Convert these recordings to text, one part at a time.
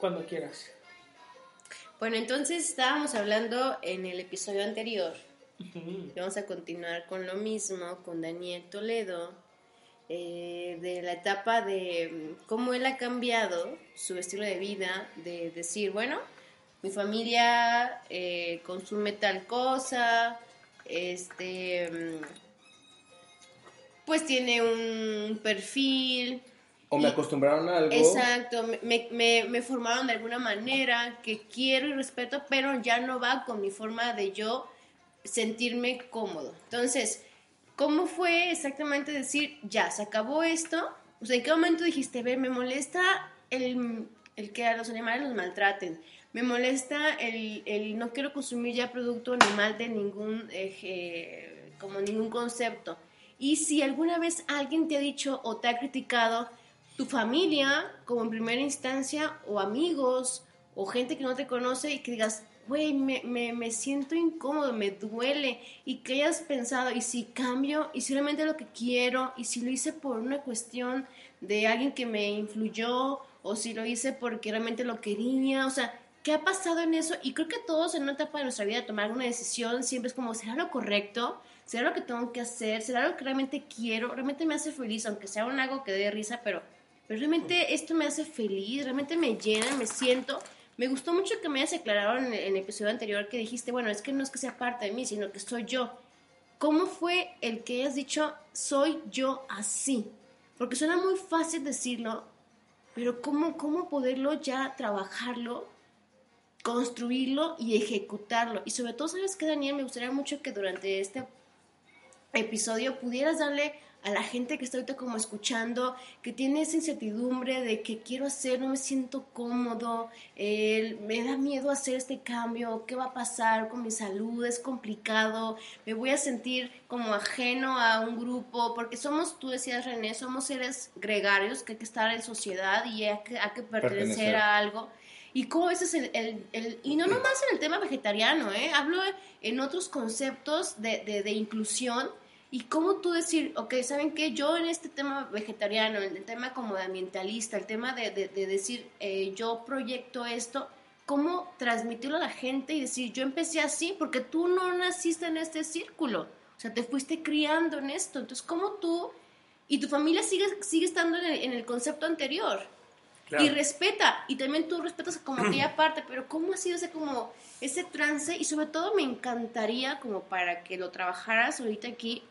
Cuando quieras. Bueno, entonces estábamos hablando en el episodio anterior. Vamos a continuar con lo mismo, con Daniel Toledo, eh, de la etapa de mm, cómo él ha cambiado su estilo de vida, de decir, bueno, mi familia eh, consume tal cosa, este, mm, pues tiene un perfil, o me acostumbraron a algo. Exacto, me, me, me, formaron de alguna manera que quiero y respeto, pero ya no va con mi forma de yo sentirme cómodo. Entonces, ¿cómo fue exactamente decir, ya, se acabó esto? O sea, ¿en qué momento dijiste, ver, me molesta el, el que a los animales los maltraten? Me molesta el, el no quiero consumir ya producto animal de ningún, eh, como ningún concepto. Y si alguna vez alguien te ha dicho o te ha criticado, tu familia como en primera instancia o amigos o gente que no te conoce y que digas, güey, me, me, me, siento incómodo, me duele y que hayas pensado, y si cambio, y si realmente lo que quiero, y si lo hice por una cuestión de alguien que me influyó, o si lo hice porque realmente lo quería, o sea, ¿qué ha pasado en eso? Y creo que todos en una etapa de nuestra vida tomar una decisión siempre es como, ¿será lo correcto? ¿Será lo que tengo que hacer? ¿Será lo que realmente quiero? ¿Realmente me hace feliz? Aunque sea un algo que dé risa, pero pero realmente esto me hace feliz, realmente me llena, me siento. Me gustó mucho que me hayas aclarado en el, episodio anterior que dijiste, bueno, es que no es que sea parte de mí, sino que soy yo. ¿Cómo fue el que hayas dicho, soy yo así? Porque suena muy fácil decirlo, pero ¿cómo, cómo poderlo ya trabajarlo, construirlo y ejecutarlo? Y sobre todo, ¿sabes qué, Daniel? Me gustaría mucho que durante este episodio pudieras darle a la gente que está ahorita como escuchando, que tiene esa incertidumbre de que quiero hacer, no me siento cómodo, me da miedo hacer este cambio, qué va a pasar con mi salud, es complicado, me voy a sentir como ajeno a un grupo, porque somos, tú decías René, somos seres gregarios que hay que estar en sociedad y hay que, hay que pertenecer, a algo. Y cómo ese es el, el, y no nomás en el tema vegetariano, ¿eh? hablo en otros conceptos de, de, de inclusión y cómo tú decir, ok, ¿saben qué? Yo en este tema vegetariano, en el tema como de ambientalista, el tema de, de, decir, eh, yo proyecto esto, ¿cómo transmitirlo a la gente y decir, yo empecé así? Porque tú no naciste en este círculo, o sea, te fuiste criando en esto. Entonces, ¿cómo tú y tu familia sigue, sigue estando en el, concepto anterior? Y respeta, y también tú respetas como aquella parte, pero ¿cómo ha sido ese como ese trance? Y sobre todo me encantaría como para que lo trabajaras ahorita aquí,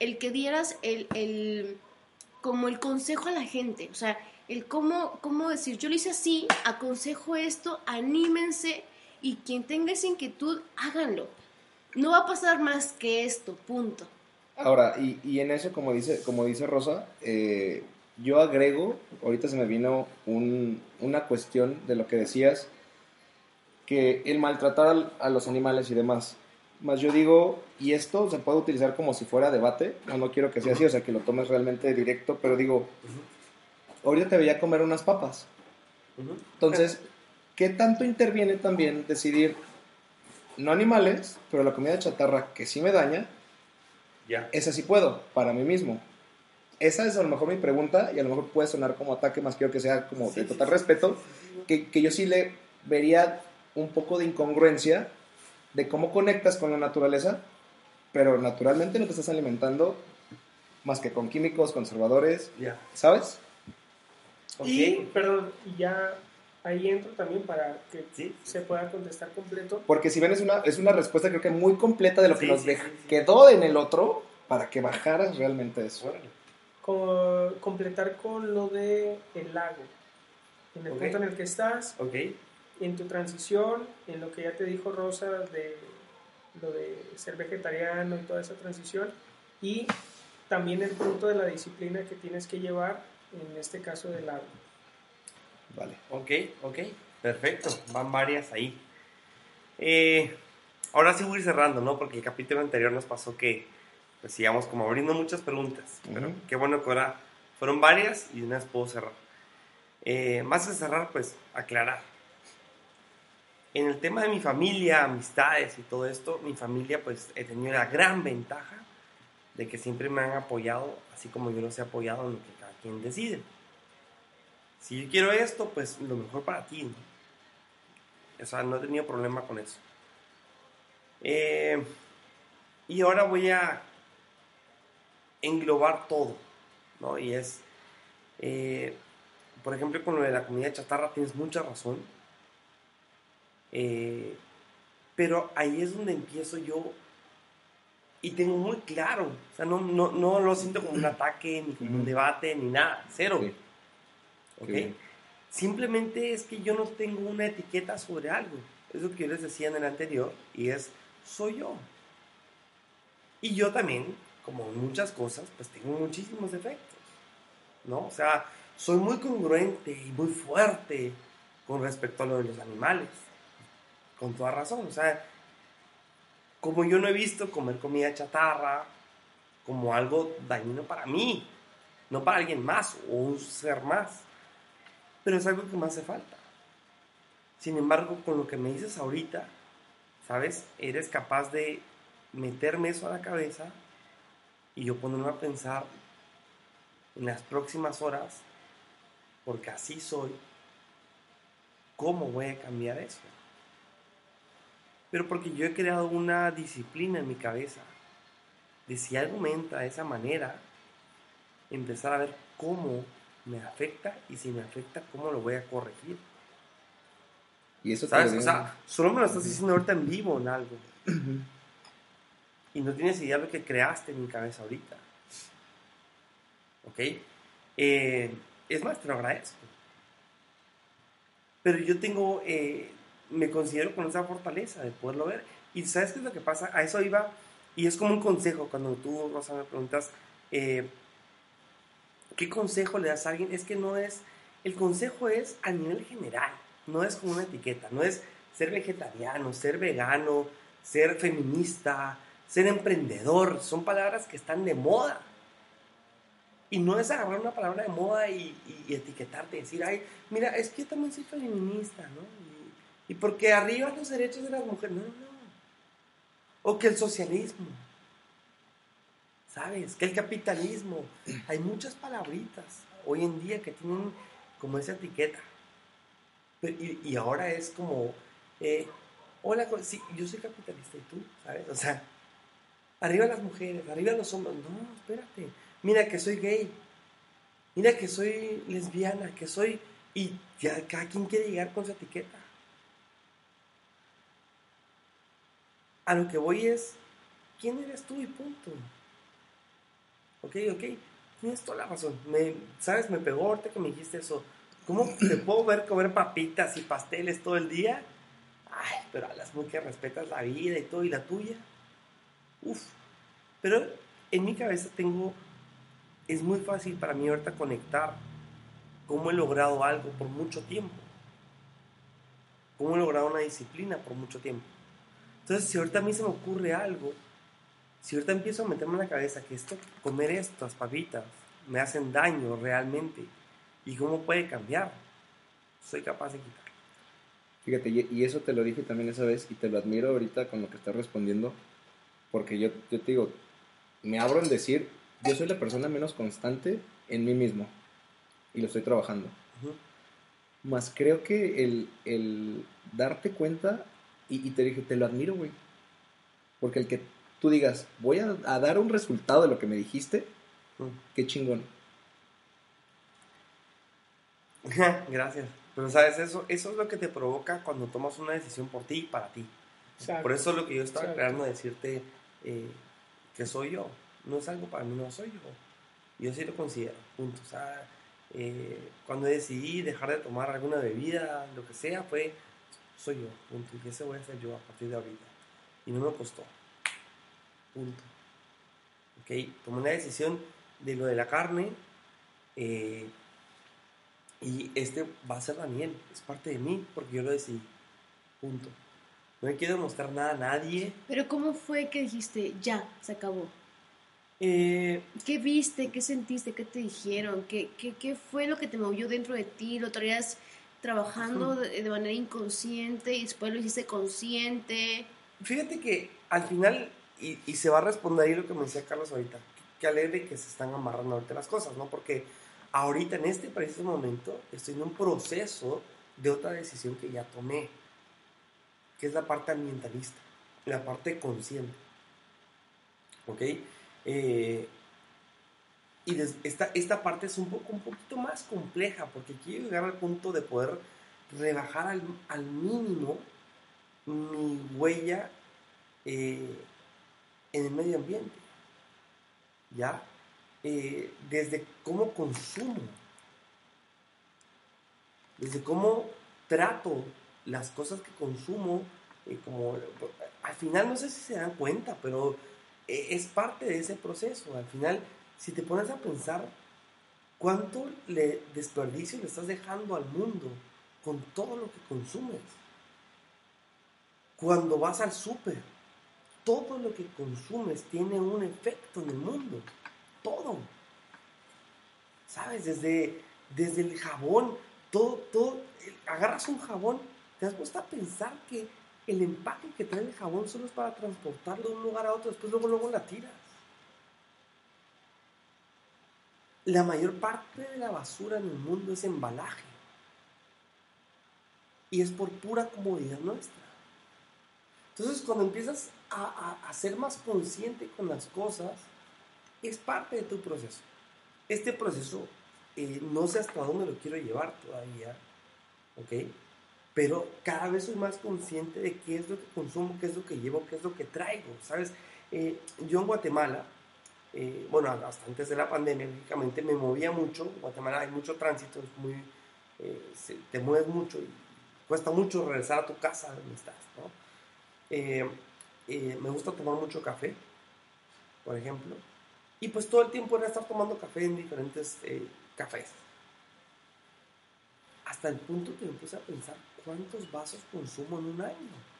el que dieras el, el, como el consejo a la gente, o sea, el cómo, cómo decir, yo lo hice así, aconsejo esto, anímense y quien tenga esa inquietud, háganlo. No va a pasar más que esto, punto. Ahora, y, y en eso, como dice, como dice Rosa, eh, yo agrego, ahorita se me vino un, una cuestión de lo que decías, que el maltratar a los animales y demás, más yo digo, y esto se puede utilizar como si fuera debate, no, no quiero que sea así, o sea, que lo tomes realmente directo, pero digo, ahorita te veía comer unas papas. Entonces, ¿qué tanto interviene también decidir, no animales, pero la comida chatarra que sí me daña, ya. esa sí puedo, para mí mismo? Esa es a lo mejor mi pregunta, y a lo mejor puede sonar como ataque, más quiero que sea como de total respeto, que, que yo sí le vería un poco de incongruencia de cómo conectas con la naturaleza, pero naturalmente no te estás alimentando más que con químicos, conservadores, ¿sabes? Y, perdón, ya ahí entro también para que se pueda contestar completo. Porque si ven es una, es una respuesta creo que muy completa de lo que nos quedó en el otro para que bajaras realmente eso. Como completar con lo de el lago. En el punto en el que estás, okay en tu transición, en lo que ya te dijo Rosa de lo de ser vegetariano y toda esa transición, y también el punto de la disciplina que tienes que llevar, en este caso del agua. Vale. Ok, ok, perfecto, van varias ahí. Eh, ahora sí voy a ir cerrando, ¿no? Porque el capítulo anterior nos pasó que pues sigamos como abriendo muchas preguntas, pero qué bueno que ahora fueron varias y una vez puedo cerrar. Eh, más que cerrar, pues aclarar en el tema de mi familia, amistades y todo esto, mi familia pues he tenido la gran ventaja de que siempre me han apoyado, así como yo los he apoyado en lo que cada quien decide. si yo quiero esto, pues lo mejor para ti. O sea, no he tenido problema con eso. Eh, y ahora voy a englobar todo, ¿no? Y es, eh, por ejemplo, con lo de la comida chatarra tienes mucha razón. Eh, pero ahí es donde empiezo yo y tengo muy claro, o sea, no, no, no lo siento como un ataque, ni como un debate, ni nada, cero. ¿Ok? Simplemente es que yo no tengo una etiqueta sobre algo. Es lo que yo les decía en el anterior, y es, soy yo. Y yo también, como muchas cosas, pues tengo muchísimos defectos, ¿no? O sea, soy muy congruente y muy fuerte con respecto a lo de los animales, con toda razón. O sea, como yo no he visto comer comida chatarra como algo dañino para mí, no para alguien más o un ser más, pero es algo que me hace falta. Sin embargo, con lo que me dices ahorita, ¿sabes? Eres capaz de meterme eso a la cabeza y yo ponerme a pensar en las próximas horas, porque así soy, ¿cómo voy a cambiar eso? Pero porque yo he creado una disciplina en mi cabeza de si algo me entra de esa manera, empezar a ver cómo me afecta y si me afecta, cómo lo voy a corregir. Y eso ¿Sabes? O sea, solo me lo estás diciendo ahorita en vivo en algo. y no tienes idea de lo que creaste en mi cabeza ahorita. ¿Ok? Eh, es más, te lo agradezco. Pero yo tengo eh, me considero con esa fortaleza de poderlo ver. Y ¿sabes qué es lo que pasa? A eso iba, y es como un consejo cuando tú, Rosa, me preguntas, eh, ¿qué consejo le das a alguien? Es que no es, el consejo es a nivel general, no es como una etiqueta, no es ser vegetariano, ser vegano, ser feminista, ser emprendedor, son palabras que están de moda. Y no es agarrar una palabra de moda y, y, etiquetarte, decir, ay, mira, es que yo también soy feminista, ¿no? Y porque arriba los derechos de las mujeres. No, no. O que el socialismo. ¿Sabes? Que el capitalismo. Hay muchas palabritas hoy en día que tienen como esa etiqueta. Y, ahora es como, eh, hola, sí, yo soy capitalista y tú, ¿sabes? O sea, arriba las mujeres, arriba los hombres. No, espérate. Mira que soy gay. Mira que soy lesbiana, que soy... Y ya cada quien quiere llegar con esa etiqueta. A lo que voy es, ¿quién eres tú y punto? Ok, ok, tienes toda la razón. Me, ¿Sabes? Me pegó ahorita que me dijiste eso. ¿Cómo te puedo ver comer papitas y pasteles todo el día? Ay, pero a las muy que respetas la vida y todo y la tuya. Uf. Pero en mi cabeza tengo, es muy fácil para mí ahorita conectar cómo he logrado algo por mucho tiempo. Cómo he logrado una disciplina por mucho tiempo. Entonces, si ahorita a mí se me ocurre algo, si ahorita empiezo a meterme en la cabeza que esto, comer estas papitas me hacen daño realmente, ¿y cómo puede cambiar? Soy capaz de quitarlo. Fíjate, y eso te lo dije también esa vez y te lo admiro ahorita con lo que estás respondiendo, porque yo, yo te digo, me abro en decir, yo soy la persona menos constante en mí mismo y lo estoy trabajando. Más creo que el, el darte cuenta y, te dije, te lo admiro, güey. Porque el que tú digas, voy a, dar un resultado de lo que me dijiste, mm. qué chingón. Gracias. Pero sabes, eso, eso es lo que te provoca cuando tomas una decisión por ti y para ti. Por eso es lo que yo estaba creando decirte eh, que soy yo. No es algo para mí, no soy yo. Yo sí lo considero, punto. O sea, eh, cuando decidí dejar de tomar alguna bebida, lo que sea, fue soy yo, punto. Y ese voy a ser yo a partir de ahorita. Y no me costó. Punto. Ok, tomé una decisión de lo de la carne. Eh, y este va a ser Daniel, es parte de mí, porque yo lo decidí. Punto. No me quiero mostrar nada a nadie. Pero ¿cómo fue que dijiste, ya, se acabó? Eh, ¿Qué viste? ¿Qué sentiste? ¿Qué te dijeron? ¿Qué, qué, qué fue lo que te movió dentro de ti? ¿Lo traías trabajando de, manera inconsciente y después lo hiciste consciente. Fíjate que al final, y, y, se va a responder ahí lo que me decía Carlos ahorita, que alegre que se están amarrando ahorita las cosas, ¿no? Porque Ahorita, en este preciso momento, estoy en un proceso de otra decisión que ya tomé, que es la parte ambientalista, la parte consciente. ¿Ok? Eh, y esta, esta parte es un, poco, un poquito más compleja porque quiero llegar al punto de poder rebajar al, al mínimo mi huella eh, en el medio ambiente. ¿Ya? Eh, desde cómo consumo, desde cómo trato las cosas que consumo, eh, como al final no sé si se dan cuenta, pero es parte de ese proceso. Al final, si te pones a pensar cuánto le desperdicio le estás dejando al mundo con todo lo que consumes. Cuando vas al súper, todo lo que consumes tiene un efecto en el mundo. Todo. ¿Sabes? Desde, desde el jabón, todo, todo. Agarras un jabón, te has puesto a pensar que el empaque que trae el jabón solo es para transportarlo de un lugar a otro, después luego, luego la tiras. La mayor parte de la basura en el mundo es embalaje. Y es por pura comodidad nuestra. Entonces, cuando empiezas a, ser más consciente con las cosas, es parte de tu proceso. Este proceso, eh, no sé hasta dónde lo quiero llevar todavía, ¿ok? Pero cada vez soy más consciente de qué es lo que consumo, qué es lo que llevo, qué es lo que traigo, ¿sabes? Eh, yo en Guatemala, eh, bueno, hasta antes de la pandemia, lógicamente me movía mucho. En Guatemala hay mucho tránsito, es muy, te mueves mucho y cuesta mucho regresar a tu casa donde estás. Eh, eh, me gusta tomar mucho café, por ejemplo, y pues todo el tiempo era estar tomando café en diferentes eh, cafés. Hasta el punto que me puse a pensar cuántos vasos consumo en un año.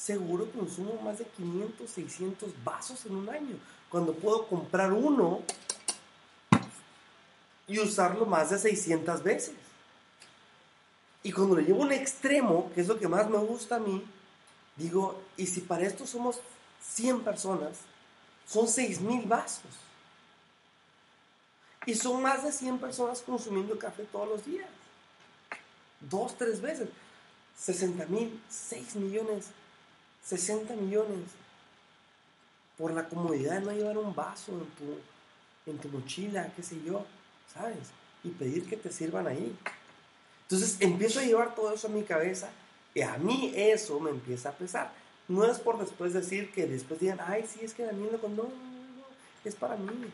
Seguro consumo más de 500, 600 vasos en un año, cuando puedo comprar uno y usarlo más de 600 veces. Y cuando lo llevo a un extremo, que es lo que más me gusta a mí, digo, y si para esto somos 100 personas, son 6 vasos. Y son más de 100 personas consumiendo café todos los días. Dos, tres veces. 60 mil, 6 millones, 60 millones. Por la comodidad de no llevar un vaso en tu, en tu mochila, qué sé yo, ¿sabes? Y pedir que te sirvan ahí. Entonces empiezo a llevar todo eso a mi cabeza y a mí eso me empieza a pesar. No es por después decir que después digan, ay, sí, es que Daniel no, no, no, no, es para mí.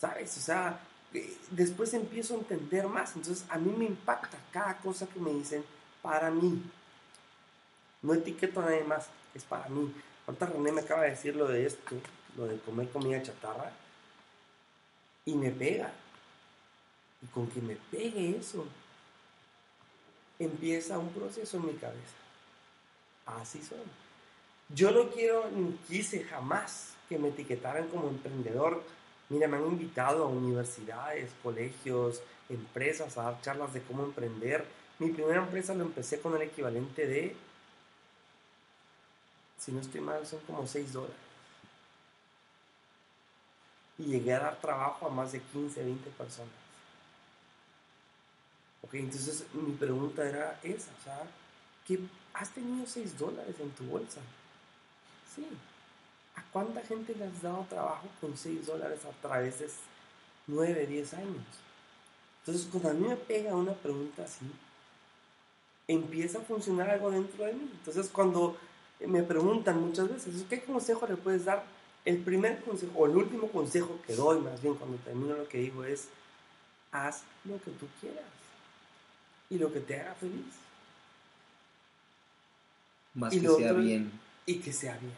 ¿Sabes? O sea, eh, después empiezo a entender más. Entonces a mí me impacta cada cosa que me dicen para mí. No etiqueto a nadie más, es para mí. Ahorita René me acaba de decir lo de esto, lo de comer comida chatarra, y me pega. Y con que me pegue eso, empieza un proceso en mi cabeza. Así son. Yo no quiero ni quise jamás que me etiquetaran como emprendedor. Mira, me han invitado a universidades, colegios, empresas a dar charlas de cómo emprender. Mi primera empresa lo empecé con el equivalente de, si no estoy mal, son como 6 dólares. Y llegué a dar trabajo a más de 15, 20 personas. Ok, entonces mi pregunta era esa, o sea, ¿qué, ¿has tenido 6 dólares en tu bolsa? Sí. ¿A cuánta gente le has dado trabajo con 6 dólares a través de 9, 10 años? Entonces, cuando a mí me pega una pregunta así, empieza a funcionar algo dentro de mí. Entonces, cuando me preguntan muchas veces, ¿qué consejo le puedes dar? El primer consejo, o el último consejo que doy, más bien cuando termino lo que digo, es, haz lo que tú quieras y lo que te haga feliz. Más que sea bien. Y que sea bien.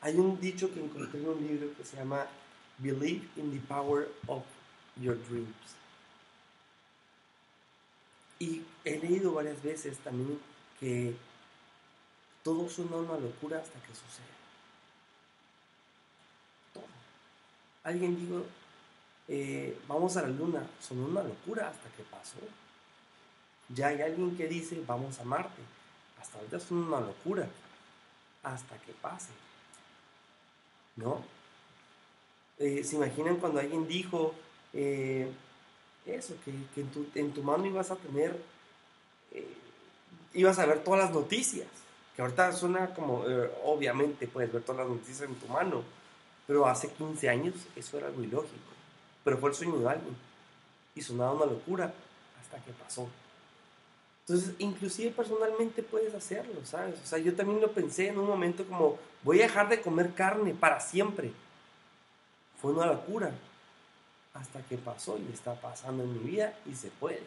Hay un dicho que encontré en un libro que se llama Believe in the Power of Your Dreams. Y he leído varias veces también que todo suena una locura hasta que sucede. Todo. Alguien dijo, eh, vamos a la luna, son una locura hasta que pasó. Ya hay alguien que dice, vamos a Marte. Hasta ahorita es una locura. Hasta que pase. ¿No? Eh, ¿Se imaginan cuando alguien dijo eh, eso, que, en, tu, en, tu, mano ibas a tener, ibas a ver todas las noticias? Que ahorita suena como, eh, obviamente puedes ver todas las noticias en tu mano, pero hace 15 años eso era algo ilógico. Pero fue el sueño de alguien. Y sonaba una locura hasta que pasó. Entonces, inclusive personalmente puedes hacerlo, ¿sabes? O sea, yo también lo pensé en un momento como, voy a dejar de comer carne para siempre. Fue una locura. Hasta que pasó y está pasando en mi vida y se puede.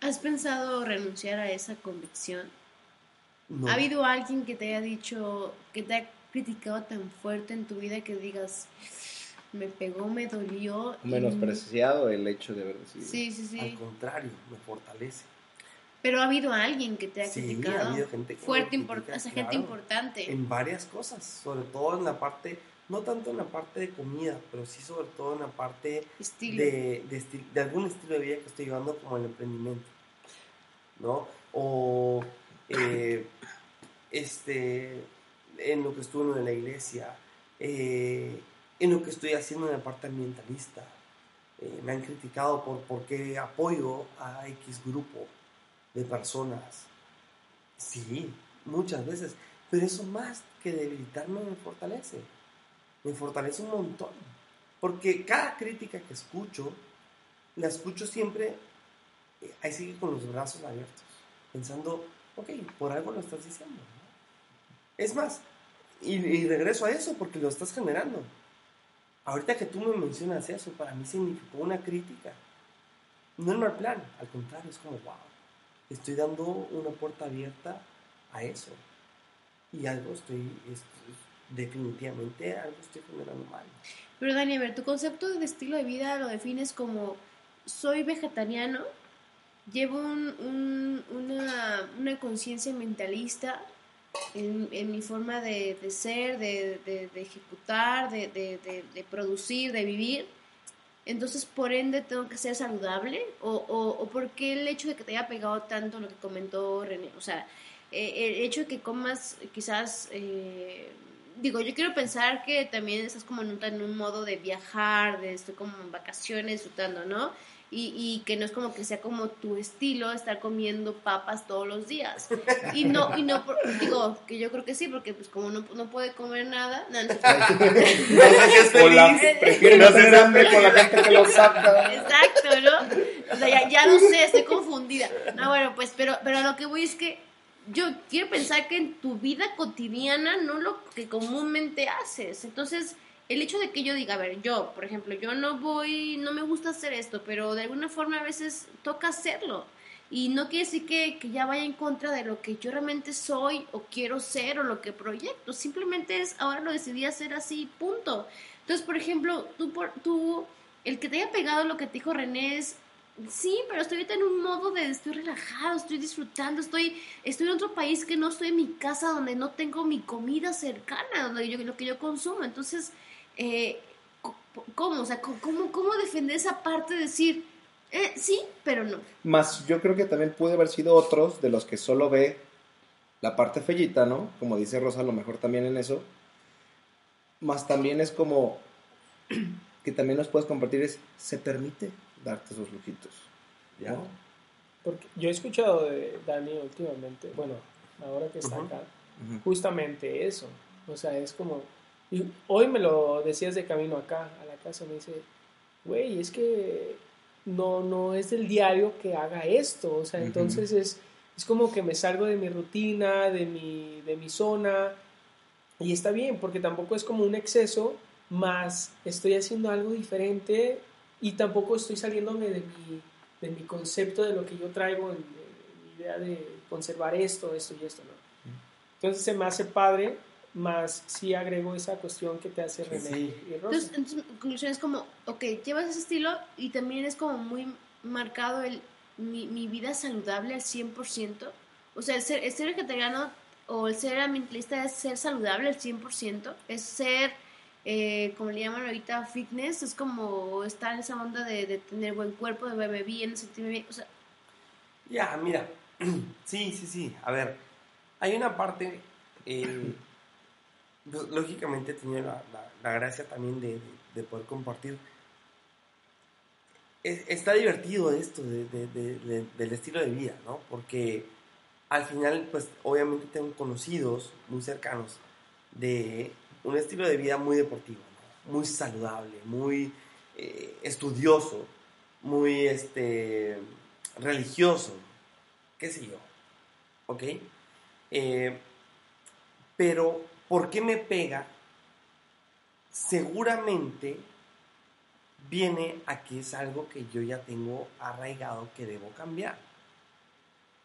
¿Has pensado renunciar a esa convicción? No. ¿Ha habido alguien que te haya dicho, que te ha criticado tan fuerte en tu vida que digas, me pegó, me dolió. Menospreciado el hecho de haber decidido. Sí, sí, sí. Al contrario, me fortalece. Pero ha habido alguien que te ha sí, criticado. Ha habido gente que fuerte, import o sea, gente importante. En varias cosas, sobre todo en la parte, no tanto en la parte de comida, pero sí sobre todo en la parte. De, de, estil, de algún estilo de vida que estoy llevando como el emprendimiento. ¿No? O eh, este, en lo que estuve en la iglesia. Eh, en lo que estoy haciendo en la parte ambientalista. Eh, me han criticado por, por qué apoyo a X grupo de personas. Sí, muchas veces. Pero eso más que debilitarme me fortalece. Me fortalece un montón. Porque cada crítica que escucho, la escucho siempre, eh, ahí sigue con los brazos abiertos. Pensando, ok, por algo lo estás diciendo. Es más, y, regreso a eso porque lo estás generando. Ahorita que tú me mencionas eso, para mí significó una crítica. No en mal plan, al contrario, es como, wow, estoy dando una puerta abierta a eso. Y algo estoy, es, definitivamente algo estoy generando mal. Pero Dani, tu concepto de estilo de vida lo defines como, soy vegetariano, llevo un, un, una, conciencia mentalista en, en, mi forma de, de ser, de, ejecutar, de, producir, de vivir. Entonces, por ende, tengo que ser saludable. O, o, o por qué el hecho de que te haya pegado tanto lo que comentó René. O sea, eh, el hecho de que comas quizás... Eh, digo, yo quiero pensar que también estás como en un, en un modo de viajar, de estoy como en vacaciones, disfrutando, ¿no? Y, y, que no es como que sea como tu estilo estar comiendo papas todos los días. Y no, y no digo que yo creo que sí, porque pues como no, no puede comer nada, no, no, no la, prefiere no tener hambre con la gente que lo saca. Exacto, ¿no? O sea, ya, ya no sé, estoy confundida. No, bueno, pues, pero, pero lo que voy es que yo quiero pensar que en tu vida cotidiana no lo que comúnmente haces. Entonces, el hecho de que yo diga, a ver, yo, por ejemplo, yo no voy, no me gusta hacer esto, pero de alguna forma a veces toca hacerlo. Y no quiere decir que, que, ya vaya en contra de lo que yo realmente soy o quiero ser o lo que proyecto. Simplemente es, ahora lo decidí hacer así, punto. Entonces, por ejemplo, tú, por, tú el que te haya pegado lo que te dijo René es, sí, pero estoy ahorita en un modo de estoy relajado, estoy disfrutando, estoy, estoy en otro país que no estoy en mi casa, donde no tengo mi comida cercana, donde yo, lo que yo consumo. Entonces, eh, ¿cómo? O sea, ¿cómo, ¿cómo defender esa parte de decir, eh, sí, pero no? Más yo creo que también puede haber sido otros de los que solo ve la parte fellita, ¿no? Como dice Rosa, a lo mejor también en eso. Más también es como que también nos puedes compartir es, se permite darte esos lujitos. ¿ya? ¿no? Porque yo he escuchado de Dani últimamente, bueno, ahora que está uh -huh. acá, uh -huh. justamente eso. O sea, es como, y hoy me lo decías de camino acá, a la casa, me dice, güey, es que no, no es del diario que haga esto, o sea, uh -huh. entonces es, es como que me salgo de mi rutina, de mi, de mi zona, y está bien, porque tampoco es como un exceso, más estoy haciendo algo diferente y tampoco estoy saliéndome de mi, de mi concepto de lo que yo traigo, en, mi idea de conservar esto, esto y esto, ¿no? Entonces se me hace padre más si agrego esa cuestión que te hace René sí. y Rosa. Entonces, entonces, conclusión es como, ok, llevas ese estilo y también es como muy marcado el mi, mi vida saludable al 100%. O sea, el ser, el ser vegetariano o el ser ambientalista es ser saludable al 100%, es ser, eh, como le llaman ahorita, fitness, es como estar en esa onda de, de tener buen cuerpo, de verme bien, sentirme bien, o sea... Ya, mira, sí, sí, sí, a ver, hay una parte... Eh, lógicamente he tenido la, la, gracia también de, de, poder compartir. está divertido esto de, del estilo de vida, ¿no? Porque al final, pues obviamente tengo conocidos muy cercanos de un estilo de vida muy deportivo, muy saludable, muy eh, estudioso, muy este, religioso, qué sé yo, ¿ok? Eh, pero, ¿por qué me pega? Seguramente viene a que es algo que yo ya tengo arraigado que debo cambiar.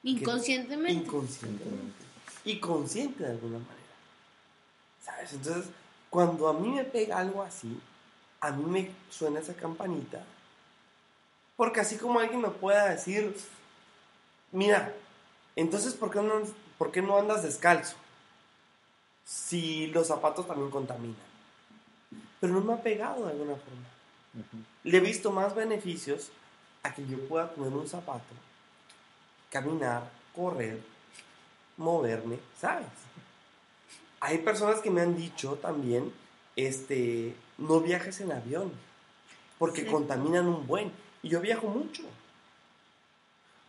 Inconscientemente. inconscientemente. Y consciente de alguna manera. ¿Sabes? Entonces, cuando a mí me pega algo así, a mí me suena esa campanita. Porque así como alguien me pueda decir, mira, entonces, ¿por qué no, por qué no andas descalzo? Si los zapatos también contaminan. Pero no me ha pegado de alguna forma. Le he visto más beneficios a que yo pueda poner un zapato, caminar, correr, moverme, ¿sabes? Hay personas que me han dicho también, este, no viajes en avión, porque contaminan un buen. Y yo viajo mucho.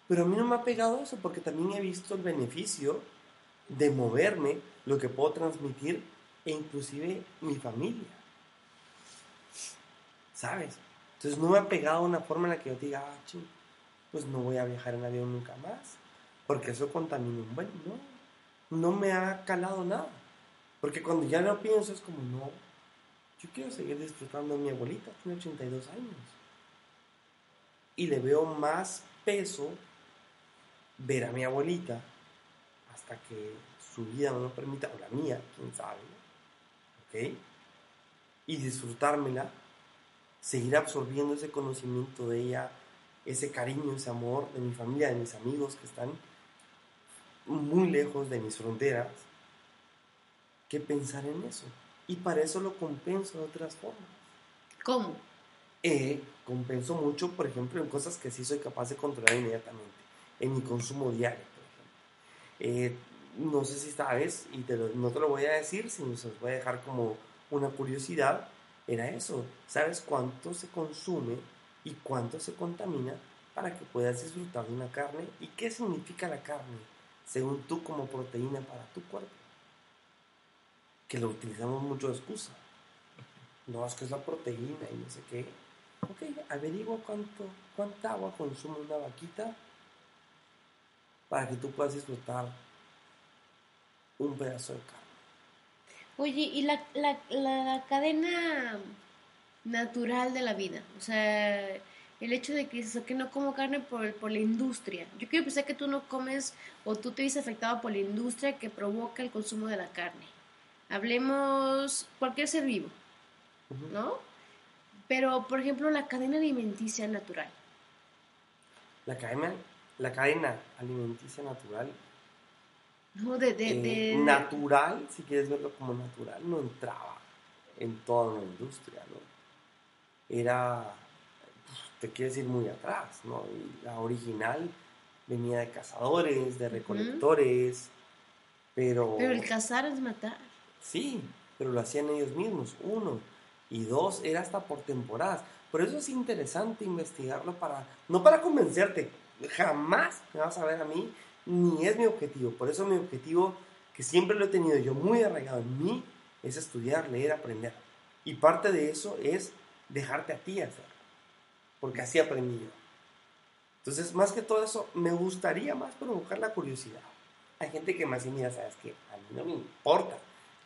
Pero a mí no me ha pegado eso, porque también he visto el beneficio de moverme, lo que puedo transmitir, e inclusive mi familia. ¿Sabes? Entonces no me ha pegado una forma en la que yo diga, ah, ching, pues no voy a viajar en avión nunca más, porque eso contamina un buen. No, no me ha calado nada. Porque cuando ya lo pienso es como, no, yo quiero seguir disfrutando de mi abuelita, tiene 82 años. Y le veo más peso ver a mi abuelita hasta que su vida no lo permita, o la mía, quién sabe, ¿ok? Y disfrutármela, seguir absorbiendo ese conocimiento de ella, ese cariño, ese amor de mi familia, de mis amigos que están muy lejos de mis fronteras, que pensar en eso. Y para eso lo compenso de otras formas. ¿Cómo? Eh, compenso mucho, por ejemplo, en cosas que sí soy capaz de controlar inmediatamente. En mi consumo diario, por ejemplo. Eh, no sé si sabes, y no te lo voy a decir, sino se los voy a dejar como una curiosidad, era eso. ¿Sabes cuánto se consume y cuánto se contamina para que puedas disfrutar de una carne? ¿Y qué significa la carne, según tú, como proteína para tu cuerpo? Que lo utilizamos mucho de excusa. No, es que es la proteína y no sé qué. Ok, averigua cuánto, cuánta agua consume una vaquita para que tú puedas disfrutar un pedazo de carne. Oye, ¿y la, la, la cadena natural de la vida? O sea, el hecho de que dices que no como carne por, por la industria. Yo quiero pensar que tú no comes o tú te ves afectado por la industria que provoca el consumo de la carne hablemos cualquier ser vivo, ¿no? Pero, por ejemplo, la cadena alimenticia natural. La cadena, la cadena alimenticia natural. No, de, de, eh, Natural, si quieres verlo como natural, no entraba en toda la industria, ¿no? Era, pues, te quieres ir muy atrás, ¿no? la original venía de cazadores, de recolectores, pero... Pero el cazar es matar. Sí, pero lo hacían ellos mismos, uno. Y dos, era hasta por temporadas. Por eso es interesante investigarlo para, no para convencerte, jamás me vas a ver a mí, ni es mi objetivo. Por eso mi objetivo, que siempre lo he tenido yo muy arraigado en mí, es estudiar, leer, aprender. Y parte de eso es dejarte a ti hacer. Porque así aprendí yo. Entonces, más que todo eso, me gustaría más provocar la curiosidad. Hay gente que más y mira, sabes que a mí no me importa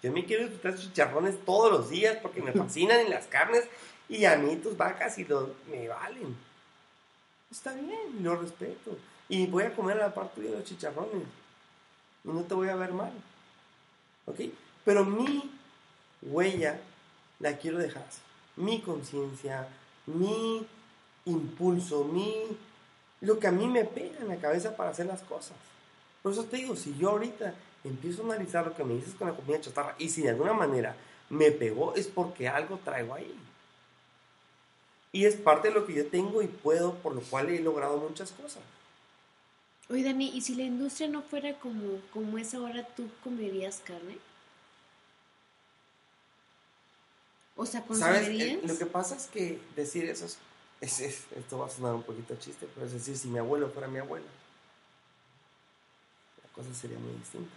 yo me quiero disfrutar chicharrones todos los días porque me fascinan en las carnes y a mí tus vacas y los, me valen. Está bien, lo respeto. Y voy a comer a la parte de los chicharrones. Y no te voy a ver mal. ¿Ok? Pero mi huella la quiero dejar así. Mi conciencia, mi impulso, mi... Lo que a mí me pega en la cabeza para hacer las cosas. Por eso te digo, si yo ahorita empiezo a analizar lo que me dices con la comida chatarra y si de alguna manera me pegó es porque algo traigo ahí. Y es parte de lo que yo tengo y puedo, por lo cual he logrado muchas cosas. Oye, Dani, ¿y si la industria no fuera como, como es ahora, tú comerías carne? O sea, ¿Sabes? Eh, Lo que pasa es que decir eso es, es- es- esto va a sonar un poquito chiste, pero es decir, si mi abuelo fuera mi abuela, la cosa sería muy distinta.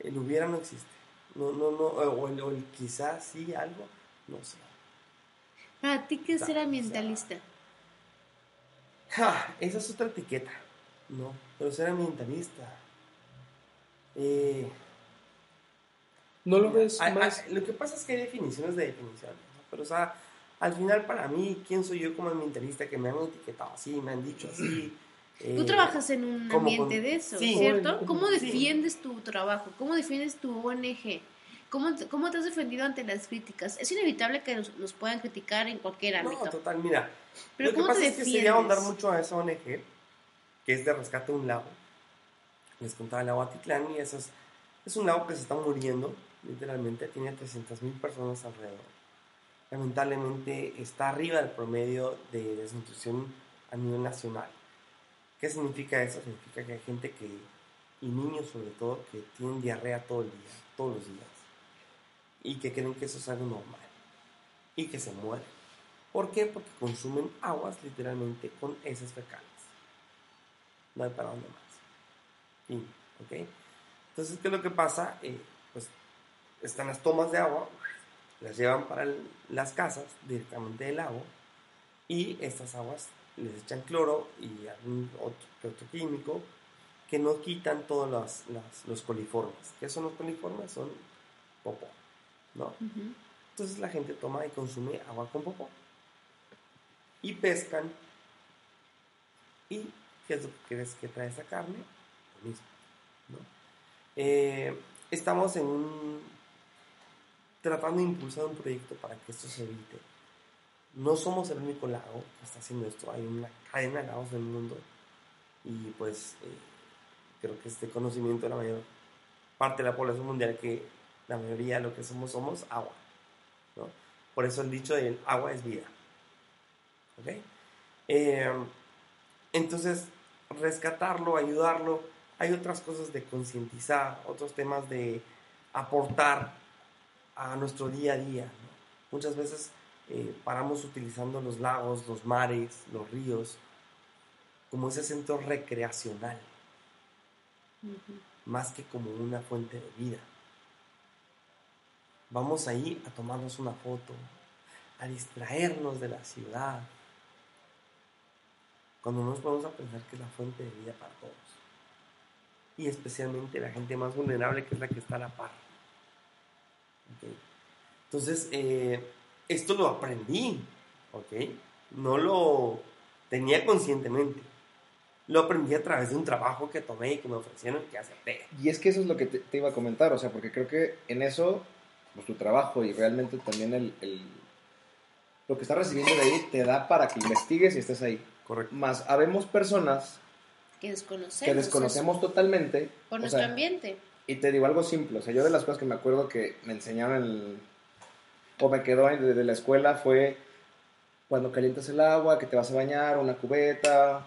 El hubiera no existe. No, no, no, o el, o el quizás sí algo, no sé. Para ti, ¿qué es ser O sea, ambientalista? Ja, esa es otra etiqueta. No, pero ser ambientalista. Eh, ¿No lo ves Hay- más? lo que pasa es que hay definiciones de definiciones, ¿no? pero o sea, al final para mí, ¿quién soy yo como ambientalista que me han etiquetado así, me han dicho así? Tú Eh, trabajas en un ¿cómo ambiente con- de eso, Sí. ¿cierto? ¿Cómo Sí. defiendes tu trabajo? ¿Cómo defiendes tu ONG? ¿Cómo te, ¿Cómo te has defendido ante las críticas? Es inevitable que nos, nos puedan criticar en cualquier No, ámbito. total, mira. Pero lo que ¿cómo pasa te es que sería ahondar mucho a esa ONG, que es de rescate de un lago. Les contaba el lago Atitlán y eso es, es un lago que se está muriendo, literalmente, tiene 300.000 personas alrededor. Lamentablemente está arriba del promedio de desnutrición a nivel nacional. ¿Qué significa eso? Significa que hay gente que, y niños sobre todo, que tienen diarrea todo el día, todos los días, y que creen que eso es algo normal, y que se mueren. ¿Por qué? Porque consumen aguas literalmente con heces fecales. No hay para dónde más. Fin, ¿ok? Entonces, ¿qué es lo que pasa? Eh, pues están las tomas de agua, las llevan para las casas directamente del lago y estas aguas les echan cloro y algún otro, químico que no quitan todos los, las- los coliformes. ¿Qué son los coliformes? Son popó, ¿no? Entonces la gente toma y consume agua con popó. Y pescan. ¿Y qué es lo que crees que trae esa carne? Lo mismo. ¿no? Eh, estamos en un. tratando de impulsar un proyecto para que esto se evite. No somos el único lago que está haciendo esto. Hay una cadena de lagos en el mundo. Y pues eh, creo que es de conocimiento de la mayor parte de la población mundial que la mayoría de lo que somos somos agua. ¿no? Por eso el dicho del agua es vida. ¿Ok? Eh, entonces, rescatarlo, ayudarlo, hay otras cosas de concientizar, otros temas de aportar a nuestro día a día. Muchas veces eh, paramos utilizando los lagos, los mares, los ríos, como ese centro recreacional, más que como una fuente de vida. Vamos ahí a tomarnos una foto, a distraernos de la ciudad, cuando nos vamos a pensar que es la fuente de vida para todos. Y especialmente la gente más vulnerable, que es la que está a la par. Entonces, eh, esto lo aprendí, ¿ok? No lo tenía conscientemente. Lo aprendí a través de un trabajo que tomé y que me ofrecieron y que acepté. Y es que eso es lo que te, te iba a comentar, o sea, porque creo que en eso, pues tu trabajo y realmente también el, el- lo que estás recibiendo de ahí te da para que investigues y estés ahí. Correcto. Más, habemos personas Que desconocemos. que desconocemos totalmente. Por o nuestro sea, ambiente. Y te digo algo simple, o sea, yo de las cosas que me acuerdo que me enseñaron en el- o me quedó ahí desde la escuela fue cuando calientas el agua, que te vas a bañar, una cubeta,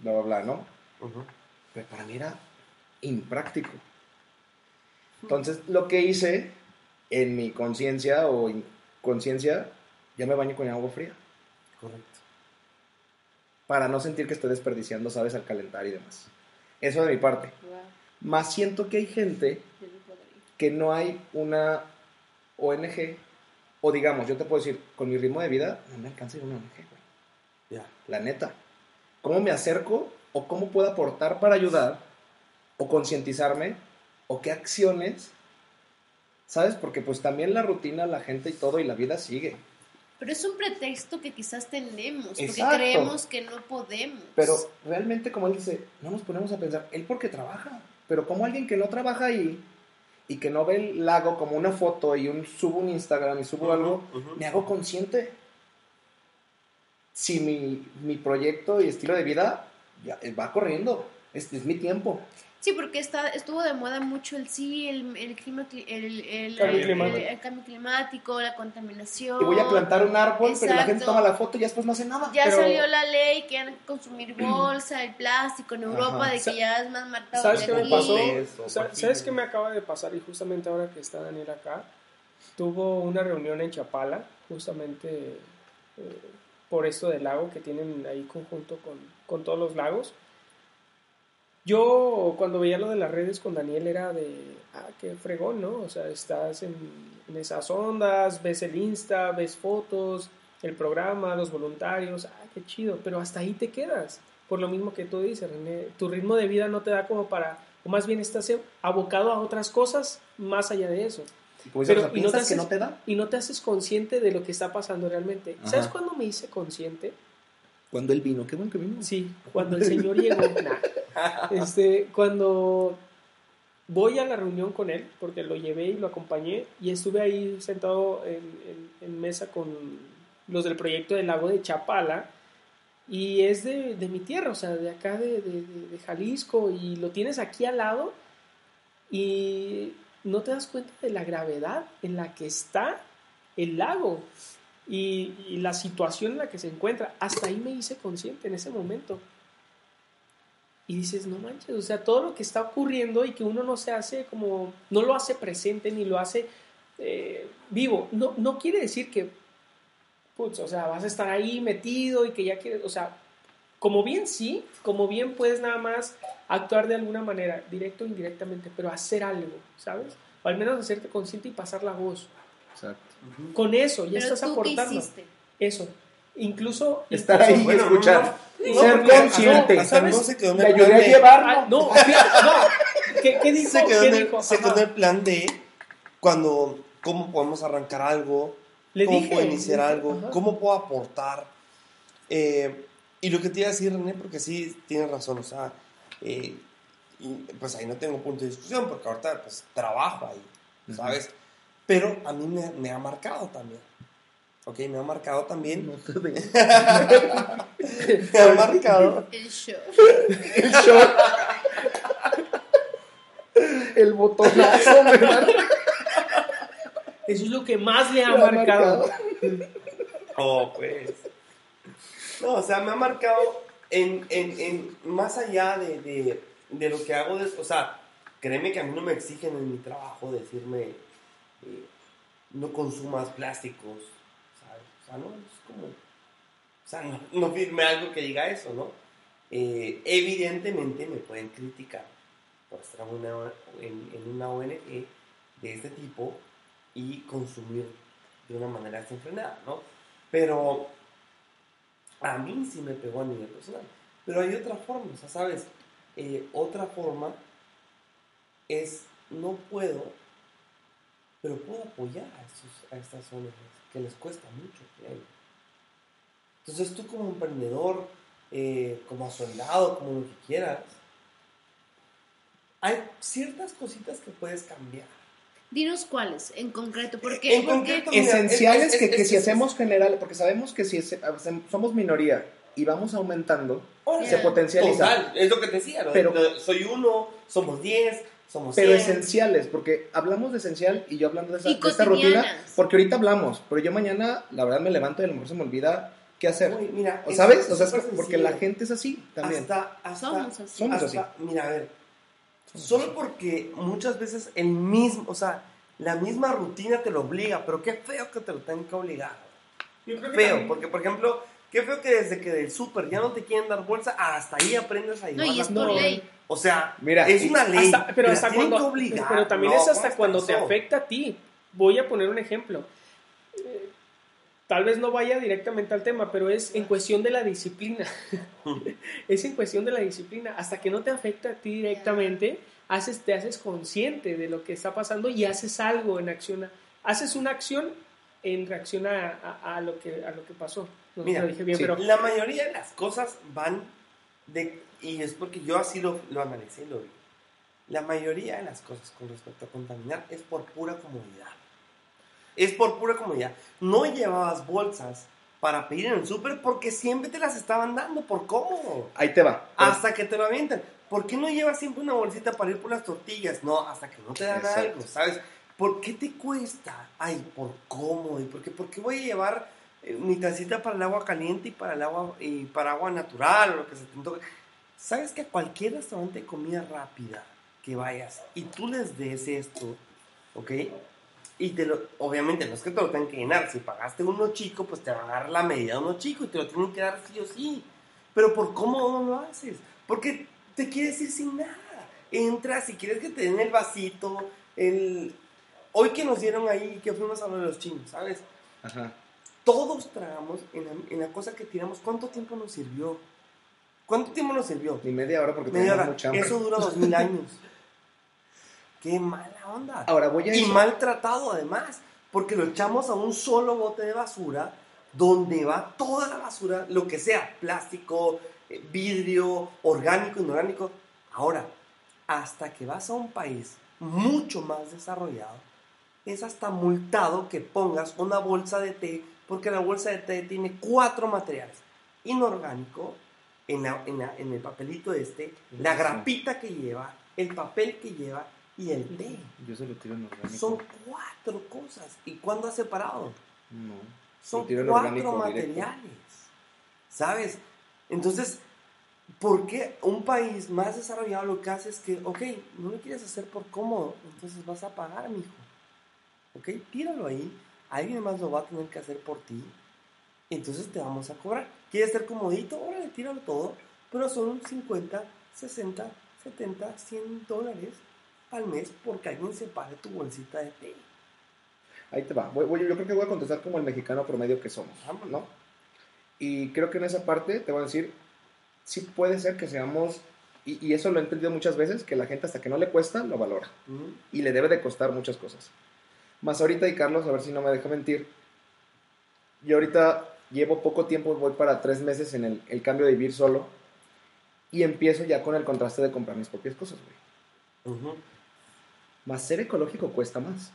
bla, bla, bla, ¿no? Ujú. Pero para mí era impráctico. Entonces, lo que hice en mi conciencia o inconsciencia, ya me baño con agua fría. Correcto. Para no sentir que estoy desperdiciando, ¿sabes? Al calentar y demás. Eso de mi parte. Wow, Más siento que hay gente que no hay una ONG, o digamos, yo te puedo decir, con mi ritmo de vida, no me alcanza ir a una ONG, güey. Ya. La neta. ¿Cómo me acerco o cómo puedo aportar para ayudar o concientizarme o qué acciones? ¿Sabes? Porque pues también la rutina, la gente y todo y la vida sigue. Pero es un pretexto que quizás tenemos, porque Exacto. creemos que no podemos. Pero realmente, como él dice, no nos ponemos a pensar, él porque trabaja, pero como alguien que no trabaja ahí y que no ve el lago como una foto y un subo un Instagram y subo algo, me hago consciente. Si mi, mi proyecto y estilo de vida ya, eh, va corriendo, es, es mi tiempo. Sí, porque está, estuvo de moda mucho el sí, el, el, clima, cli- el, el- Cambio el- climático. el- el cambio climático, la contaminación. Y voy a plantar un árbol, pero la gente Exacto. toma la foto y después no hace nada. Ya Pero- salió la ley que van a consumir bolsa, el plástico en Europa, Ajá. de que ya es más marcado. ¿Sabes qué me pasó? Papeles o Sa- papeles. ¿Sabes qué me acaba de pasar? Y justamente ahora que está Daniel acá, tuvo una reunión en Chapala, justamente eh, por esto del lago que tienen ahí conjunto con, con todos los lagos. Yo cuando veía lo de las redes con Daniel era de, ah, qué fregón, ¿no? O sea, estás en, en esas ondas, ves el Insta, ves fotos, el programa, los voluntarios, ah, qué chido, pero hasta ahí te quedas. Por lo mismo que tú dices, René, tu ritmo de vida no te da como para, o más bien estás abocado a otras cosas más allá de eso. Pero, y no te ¿piensas que haces- no te da? Y no te haces consciente de lo que está pasando realmente. ¿Sabes cuándo me hice consciente? Cuando él vino, qué bueno que vino. Sí, cuando el Señor llegó. Nah. Este, cuando voy a la reunión con él, porque lo llevé y lo acompañé, y estuve ahí sentado en, mesa con los del proyecto del lago de Chapala, y es de, mi tierra, o sea, de acá de, Jalisco, y lo tienes aquí al lado, y no te das cuenta de la gravedad en la que está el lago y la situación en la que se encuentra. Hasta ahí me hice consciente en ese momento. Y dices, no manches, o sea, todo lo que está ocurriendo y que uno no se hace como, no lo hace presente ni lo hace eh, vivo. No, no quiere decir que, putz, o sea, vas a estar ahí metido y que ya quieres, o sea, como bien sí, como bien puedes nada más actuar de alguna manera, directo o indirectamente, pero hacer algo, ¿sabes? O al menos hacerte consciente y pasar la voz. Exacto. Con eso ya Pero estás tú qué aportando. hiciste. Eso. Incluso Estar incluso- ahí y bueno, no, escuchar. no, Ser porque- consciente. no, ¿sabes? no se quedó en Le el ayudé plan a de- llevarlo. Ah, no. ¿Qué, qué dijo? se quedó, ¿Qué en el, dijo? se quedó en Ajá. el plan de cuando, cómo podemos arrancar algo, Le cómo dije, puedo iniciar algo, ajá. cómo puedo aportar. Eh, y lo que te iba a decir, René, porque sí tienes razón, o sea, eh, y, pues ahí no tengo punto de discusión, porque ahorita pues trabajo ahí, ¿sabes? Pero a mí me, me ha marcado también. Ok, me ha marcado también. No te. Me ha marcado. El show. El short. El botonazo, ¿verdad? Eso es lo que más le ha Me ha marcado. Oh, pues. No, o sea, me ha marcado en, en, en más allá de, de, de lo que hago. de- o sea, créeme que a mí no me exigen en mi trabajo decirme eh, no consumas plásticos. No, es como. O sea, no, firme algo que diga eso, ¿no? Eh, evidentemente me pueden criticar por estar una, en, una ONG de este tipo y consumir de una manera desenfrenada, ¿no? Pero a mí sí me pegó a nivel personal. Pero hay otra forma, o sea, ¿sabes? Eh, otra forma es, no puedo, pero puedo apoyar a, a estas ONGs que les cuesta mucho. créeme. Entonces tú como emprendedor, eh, como soldado, como lo que quieras, hay ciertas cositas que puedes cambiar. Dinos cuáles, en concreto. Porque, En porque concreto, mira, Esenciales es- es- que, que es- si es- hacemos general, porque sabemos que si es- somos minoría y vamos aumentando, Ahora, se potencializa. Total, es lo que te decía, ¿no? Pero- soy uno, somos diez, somos Pero esenciales, porque hablamos de esencial y yo hablando de, esa, Y de esta rutina, porque ahorita hablamos, pero yo mañana, la verdad, me levanto y a lo mejor se me olvida qué hacer. Uy, mira, ¿O es- ¿Sabes? es O sea, es porque la gente es así también. Hasta, hasta, Somos así. Somos hasta- así. Mira, a ver, solo porque muchas veces el mismo, o sea, la misma rutina te lo obliga, pero qué feo que te lo tengan que obligar. Yo creo que Feo, también- porque por ejemplo, qué feo que desde que del súper ya no te quieren dar bolsa, hasta ahí aprendes a no, llevar y la es por No. ley. O sea, Mira, es y una ley. Hasta- pero te hasta cuando, pero también No, es hasta ¿cómo cuando te afecta a ti. Voy a poner un ejemplo. Eh, Tal vez no vaya directamente al tema, pero es en cuestión de la disciplina. es en cuestión de la disciplina. Hasta que no te afecta a ti directamente, haces, te haces consciente de lo que está pasando y haces algo en acción. a- Haces una acción en reacción a, a- a lo, que, a lo que pasó. No Mira, lo dije bien, sí. pero La mayoría de las cosas van de, y es porque yo así lo, lo analicé y lo vi. La mayoría de las cosas con respecto a contaminar es por pura comodidad. Es por pura comodidad. No llevabas bolsas para pedir en el súper porque siempre te las estaban dando por cómodo. Ahí te va. Hasta que te lo avientan. ¿Por qué no llevas siempre una bolsita para ir por las tortillas? No, hasta que no te dan Exacto. algo, ¿sabes? ¿Por qué te cuesta? Ay, por cómodo. ¿Y por qué, por qué voy a llevar mi tacita para el agua caliente y para el agua y para agua natural o lo que se te antoje? ¿Sabes que a cualquier restaurante de comida rápida que vayas y tú les des esto, ¿ok? Y te lo, obviamente no es que te lo tengan que llenar. Si pagaste uno chico, pues te van a dar la medida de uno chico y te lo tienen que dar sí o sí. Pero por cómo no lo haces. Porque te quieres ir sin nada. Entras y quieres que te den el vasito, el... Hoy que nos dieron ahí, que fuimos a lo de los chinos, ¿sabes? Ajá. Todos tragamos en la, en la cosa que tiramos. ¿Cuánto tiempo nos sirvió? ¿Cuánto tiempo nos sirvió? Ni media hora porque Media hora. mucha hambre. Eso dura dos mil años. Qué mala onda. Ahora voy a y eso. maltratado además, porque lo echamos a un solo bote de basura donde va toda la basura, lo que sea, plástico, eh, vidrio, orgánico, inorgánico. Ahora, hasta que vas a un país mucho más desarrollado, es hasta multado que pongas una bolsa de té, porque la bolsa de té tiene cuatro materiales. Inorgánico, en, la- en la- en el papelito este, la grapita que lleva, el papel que lleva y el té. Yo se lo tiro en orgánico. Son cuatro cosas. ¿Y cuándo has separado? No. Son cuatro directo. materiales. ¿Sabes? Entonces, ¿por qué un país más desarrollado lo que hace es que, ok, no lo quieres hacer por cómodo, entonces vas a pagar, mijo? Ok, tíralo ahí. Alguien más lo va a tener que hacer por ti. Entonces te vamos a cobrar. ¿Quieres ser comodito? Órale, tíralo todo. Pero son 50, 60, 70, 100 dólares al mes porque alguien separe tu bolsita de té. Ahí te va. Voy- voy- yo creo que voy a contestar como el mexicano promedio que somos. ¿no? Y creo que en esa parte te voy a decir, sí puede ser que seamos, y, y eso lo he entendido muchas veces, que la gente hasta que no le cuesta, lo valora. Y le debe de costar muchas cosas. Más ahorita, y Carlos, a ver si no me deja mentir, yo ahorita llevo poco tiempo, voy para tres meses en el, el cambio de vivir solo, y empiezo ya con el contraste de comprar mis propias cosas, güey. Más ser ecológico cuesta más.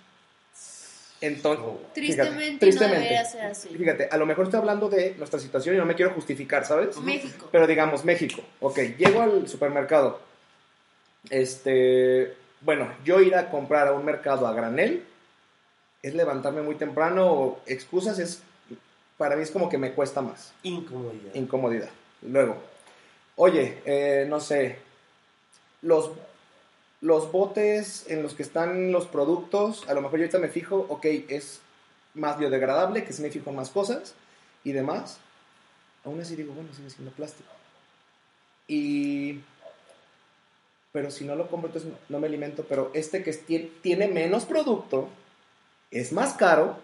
Entonces, Tristemente, Fíjate, no debería ser así. Fíjate, a lo mejor estoy hablando de nuestra situación y no me quiero justificar, ¿sabes? México. Pero digamos, México. Ok, llego al supermercado. Este, bueno, yo ir a comprar a un mercado a granel es levantarme muy temprano o excusas es, para mí es como que me cuesta más. Incomodidad. Incomodidad. Luego, oye, eh, no sé, los, los botes en los que están los productos, a lo mejor yo ahorita me fijo, ok, es más biodegradable, que sí me fijo en más cosas y demás. Aún así digo, bueno, sigue siendo plástico. Y... Pero si no lo compro, entonces no me alimento. Pero este que tiene menos producto, es más caro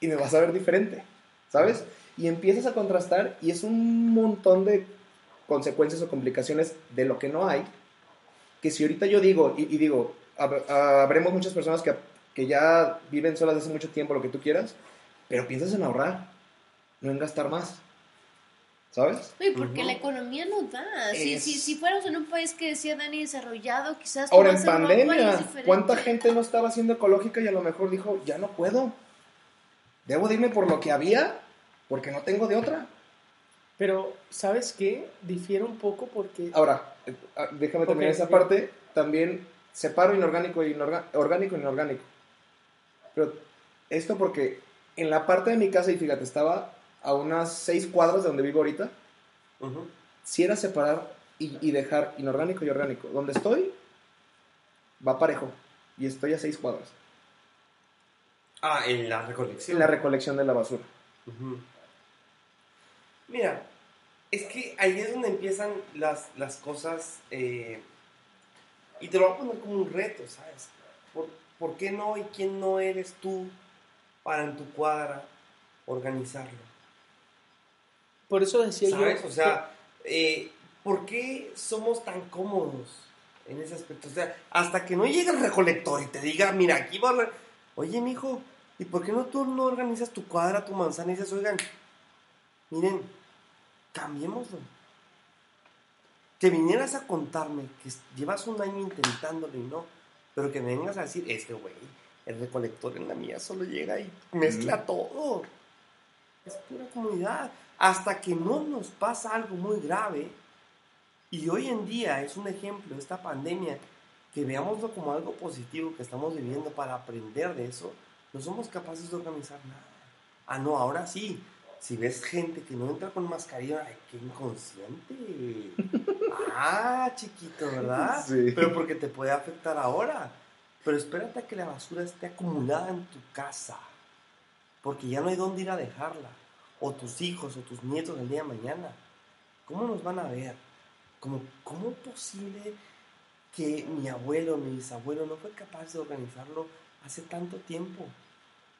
y me vas a ver diferente, ¿sabes? Y empiezas a contrastar y es un montón de consecuencias o complicaciones de lo que no hay, que si ahorita yo digo, y, digo, hab- habremos muchas personas que, que ya viven solas desde hace mucho tiempo, lo que tú quieras, pero piensas en ahorrar, no en gastar más, ¿sabes? Oye, porque Ujú. la economía no da. Si, Es- si, si fuéramos en un país que decía Dani desarrollado, quizás Ahora en pandemia. ¿cuánta gente no estaba haciendo ecológica y a lo mejor dijo, ya no puedo? Debo de irme por lo que había, porque no tengo de otra. Pero, ¿sabes qué? Difiere un poco porque... Ahora, eh, ah, déjame terminar Ok, esa ok. parte. También separo inorgánico y inorga- orgánico e inorgánico. Pero esto porque en la parte de mi casa, y fíjate, estaba a unas seis cuadras de donde vivo ahorita, si era separar y, y dejar inorgánico y orgánico. Donde estoy, va parejo. Y estoy a seis cuadras. Ah, en la recolección. En la recolección de la basura. Mira, es que ahí es donde empiezan las, las cosas, eh, y te lo voy a poner como un reto, ¿sabes? ¿Por, por qué no y quién no eres tú para en tu cuadra organizarlo? Por eso decía ¿Sabes? yo... O sea, eh, ¿por qué somos tan cómodos en ese aspecto? O sea, hasta que no llegue el recolector y te diga, mira, aquí va a... Oye, mijo, ¿y por qué no tú no organizas tu cuadra, tu manzana y dices, oigan, miren, cambiémoslo? Que vinieras a contarme que llevas un año intentándolo y no, pero que me vengas a decir, este güey, el recolector en la mía solo llega y mezcla todo. Es pura comunidad. Hasta que no nos pasa algo muy grave, y hoy en día es un ejemplo esta pandemia, que veámoslo como algo positivo que estamos viviendo para aprender de eso, no somos capaces de organizar nada. Ah, no, ahora sí. Si ves gente que no entra con mascarilla, ¡ay, qué inconsciente! Ah, chiquito, ¿verdad? Sí. Pero porque te puede afectar ahora. Pero espérate a que la basura esté acumulada en tu casa, porque ya no hay dónde ir a dejarla. O tus hijos o tus nietos el día de mañana. ¿Cómo nos van a ver? ¿Cómo, cómo es posible que mi abuelo, mi bisabuelo no fue capaz de organizarlo hace tanto tiempo?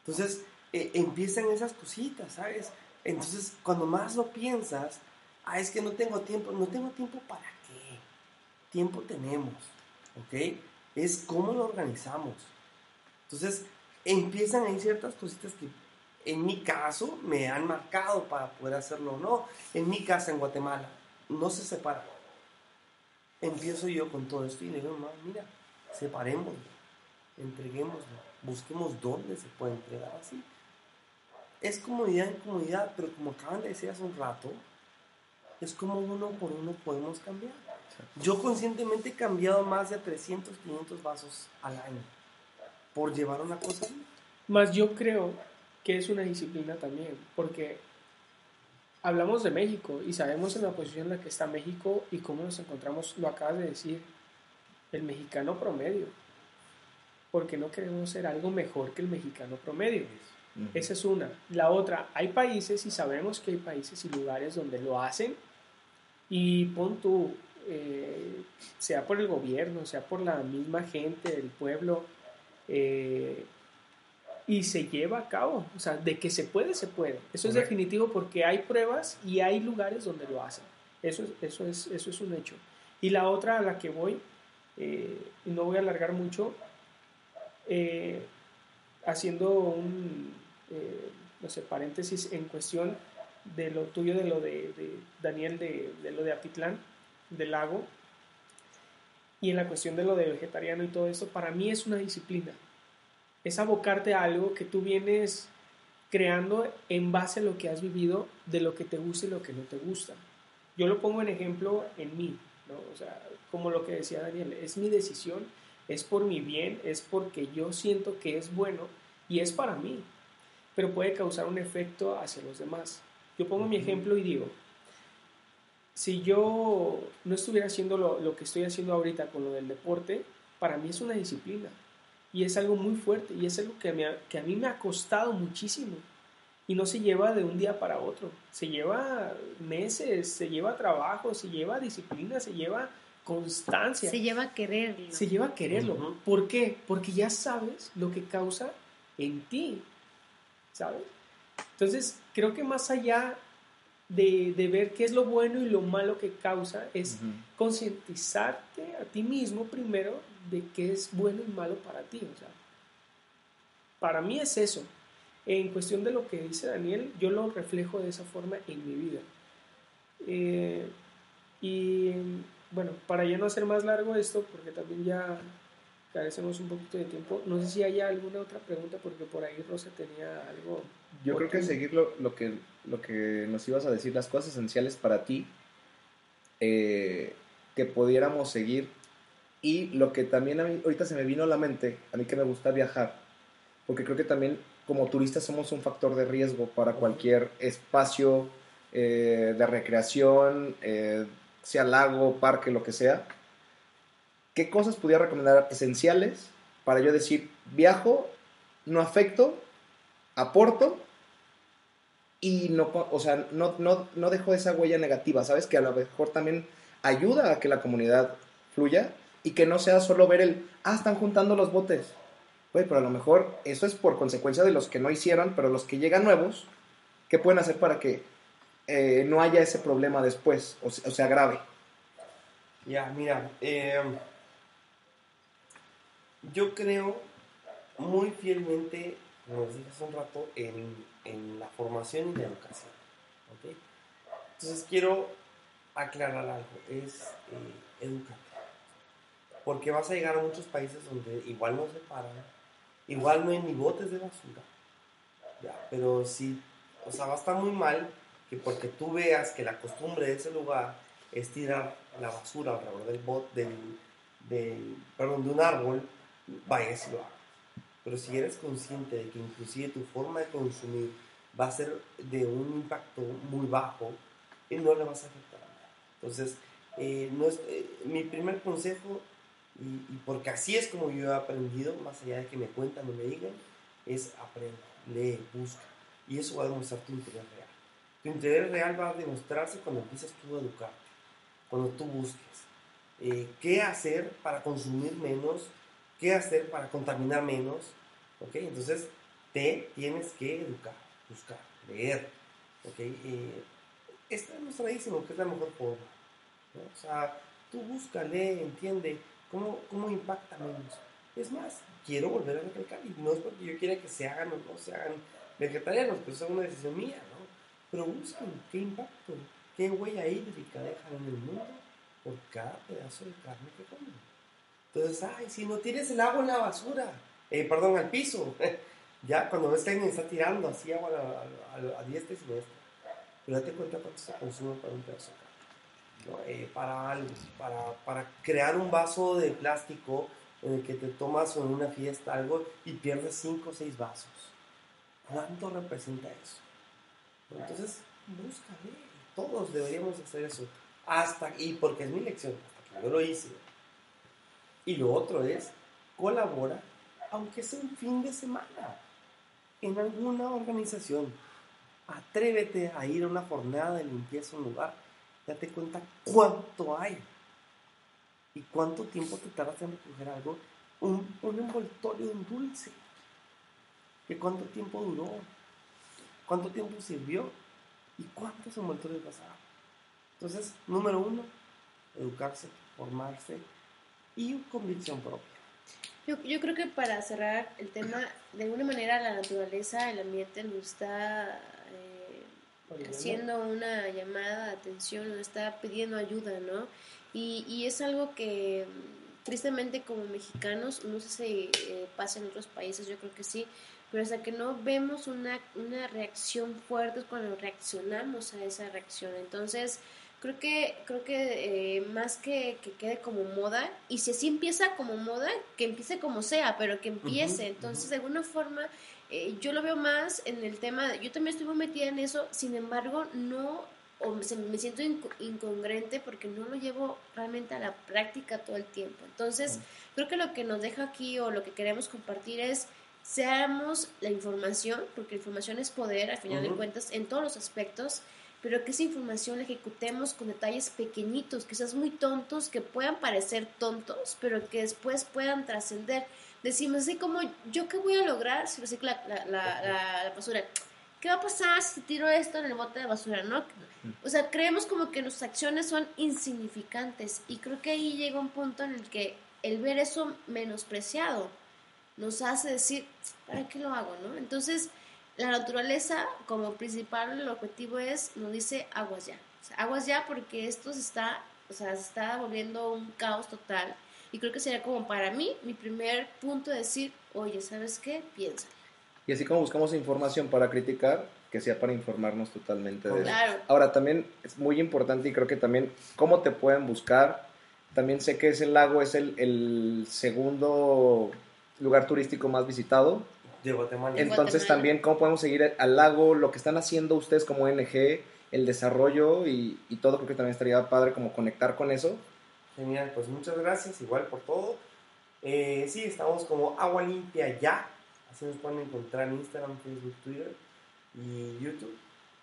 Entonces, eh, empiezan esas cositas, ¿sabes? Entonces, cuando más lo piensas, ah, es que no tengo tiempo. No tengo tiempo para qué. Tiempo tenemos, ¿ok? Es cómo lo organizamos. Entonces, empiezan ahí ciertas cositas que en mi caso me han marcado para poder hacerlo o no. En mi casa en Guatemala no se separa. Empiezo yo con todo esto y le digo, mira, separémoslo, entreguémoslo, busquemos dónde se puede entregar así. Es comodidad en comodidad, pero como acaban de decir hace un rato, es como uno por uno podemos cambiar. Yo conscientemente he cambiado más de 300, 500 vasos al año por llevar una cosa. Más yo creo que es una disciplina también, porque hablamos de México y sabemos en la posición en la que está México y cómo nos encontramos, lo acabas de decir, el mexicano promedio, porque no queremos ser algo mejor que el mexicano promedio. Esa es una. La otra, hay países y sabemos que hay países y lugares donde lo hacen y pon tú, eh, sea por el gobierno, sea por la misma gente del pueblo, eh, y se lleva a cabo. O sea, de que se puede, se puede. Eso es definitivo porque hay pruebas y hay lugares donde lo hacen. Eso es, eso es, eso es un hecho. Y la otra a la que voy, eh, no voy a alargar mucho, eh, haciendo un, eh, no sé, paréntesis en cuestión de lo tuyo, de lo de, Daniel, de, de, lo de Atitlán, del lago, y en la cuestión de lo de vegetariano y todo esto, para mí es una disciplina es abocarte a algo que tú vienes creando en base a lo que has vivido, de lo que te gusta y lo que no te gusta. Yo lo pongo en ejemplo en mí, ¿no? O sea, como lo que decía Daniel, es mi decisión, es por mi bien, es porque yo siento que es bueno y es para mí, pero puede causar un efecto hacia los demás. Yo pongo mi ejemplo y digo, si yo no estuviera haciendo lo, lo que estoy haciendo ahorita con lo del deporte, para mí es una disciplina y es algo muy fuerte y es algo que, que a mí me ha costado muchísimo. Y no se lleva de un día para otro. Se lleva meses, se lleva trabajo, se lleva disciplina, se lleva constancia. Se lleva a quererlo. Se lleva a quererlo. ¿Por qué? Porque ya sabes lo que causa en ti. ¿Sabes? Entonces, creo que más allá de, de, ver qué es lo bueno y lo malo que causa, es concientizarte a ti mismo primero de qué es bueno y malo para ti. O sea, para mí es eso. En cuestión de lo que dice Daniel, yo lo reflejo de esa forma en mi vida. Eh, y bueno, para ya no hacer más largo esto, porque también ya carecemos un poquito de tiempo, no sé si hay alguna otra pregunta, porque por ahí Rosa tenía algo. Yo creo que seguir lo, lo, que, lo que nos ibas a decir, las cosas esenciales para ti, eh, que pudiéramos seguir y lo que también a mí, ahorita se me vino a la mente, a mí que me gusta viajar, porque creo que también como turistas somos un factor de riesgo para cualquier espacio eh, de recreación, eh, sea lago, parque, lo que sea. ¿Qué cosas pudiera recomendar esenciales para yo decir, viajo, no afecto, aporto y no, o sea, no, no, no dejo esa huella negativa, ¿sabes? Que a lo mejor también ayuda a que la comunidad fluya y que no sea solo ver el, ah, están juntando los botes. Güey, pero a lo mejor eso es por consecuencia de los que no hicieron, pero los que llegan nuevos, ¿qué pueden hacer para que eh, no haya ese problema después o, sea grave? Ya, mira, eh, yo creo muy fielmente, como dije hace un rato, en, en, la formación y la educación. Entonces quiero aclarar algo, es eh, educar porque vas a llegar a muchos países donde igual no se paran, igual no hay ni botes de basura. Ya, pero sí, o sea, va a estar muy mal que porque tú veas que la costumbre de ese lugar es tirar la basura alrededor del bot, del, perdón, de un árbol, vayas y lo hagas. Pero si eres consciente de que inclusive tu forma de consumir va a ser de un impacto muy bajo, y no le vas a afectar. Entonces, eh, eh, mi primer consejo Y, y porque así es como yo he aprendido, más allá de que me cuentan o me digan, es aprender, lee, busca. Y eso va a demostrar tu interés real. Tu interés real va a demostrarse cuando empiezas tú a educarte, cuando tú busques eh, qué hacer para consumir menos, qué hacer para contaminar menos. ¿ok? Entonces, te tienes que educar, buscar, leer. ¿ok? Eh, está demostradísimo que es la mejor forma. ¿no? O sea, tú busca, lee, entiende cómo, cómo impacta menos. Es más, quiero volver a recalcar, y no es porque yo quiera que se hagan o no se hagan vegetarianos, pues es una decisión mía, ¿no? Pero busquen qué impacto, qué huella hídrica dejan en el mundo por cada pedazo de carne que comen. Entonces, ay, si no tienes el agua en la basura, eh, perdón, al piso, ya cuando ves que alguien está tirando así agua a, a diestra y siniestra, pero date cuenta cuánto se consume para un pedazo de carne. ¿No? Eh, para algo, para, para crear un vaso de plástico en el que te tomas en una fiesta algo y pierdes 5 o 6 vasos. ¿Cuánto representa eso? Entonces, búscale. Todos deberíamos hacer eso. Hasta, y porque es mi lección, hasta que yo lo hice. Y lo otro es, colabora, aunque sea un fin de semana, en alguna organización. Atrévete a ir a una jornada de limpieza a un lugar. Date cuenta cuánto hay. Y cuánto tiempo te tardas en recoger algo. Un, un envoltorio de un dulce. ¿Y cuánto tiempo duró? ¿Cuánto tiempo sirvió? ¿Y cuántos envoltorios pasaron? Entonces, número uno, educarse, formarse y convicción propia. Yo, yo, creo que para cerrar el tema, de alguna manera la naturaleza, el ambiente nos está eh, haciendo una llamada de atención, está pidiendo ayuda, ¿no? Y, y es algo que tristemente como mexicanos, no sé si eh, pasa en otros países, yo creo que sí, pero hasta que no vemos una, una reacción fuerte es cuando reaccionamos a esa reacción. Entonces, creo que creo que eh, más que, que quede como moda y si así empieza como moda que empiece como sea pero que empiece uh -huh, entonces uh -huh. de alguna forma eh, yo lo veo más en el tema yo también estuve metida en eso sin embargo no o me, me siento inc incongruente porque no lo llevo realmente a la práctica todo el tiempo. Entonces creo que lo que nos deja aquí o lo que queremos compartir es seamos la información porque la información es poder al final de cuentas en todos los aspectos pero que esa información la ejecutemos con detalles pequeñitos, quizás muy tontos, que puedan parecer tontos, pero que después puedan trascender. Decimos así como, ¿yo qué voy a lograr si reciclo la, la, la, basura? ¿Qué va a pasar si tiro esto en el bote de basura? ¿no? O sea, creemos como que nuestras acciones son insignificantes y creo que ahí llega un punto en el que el ver eso menospreciado nos hace decir, ¿para qué lo hago? ¿no? Entonces, la naturaleza como principal objetivo es nos dice aguas ya aguas ya porque esto se está o sea se está volviendo un caos total y creo que sería como para mí mi primer punto de decir oye sabes qué piensa y así como buscamos información para criticar que sea para informarnos totalmente de claro. eso ahora también es muy importante y creo que también cómo te pueden buscar también sé que ese lago es el, el segundo lugar turístico más visitado de Guatemala. Entonces Guatemala. también cómo podemos seguir al lago, lo que están haciendo ustedes como ONG, el desarrollo y, y todo, creo que también estaría padre como conectar con eso. Genial, pues muchas gracias igual por todo. Eh, sí, estamos como Agua Limpia Ya, así nos pueden encontrar en Instagram, Facebook, Twitter y YouTube.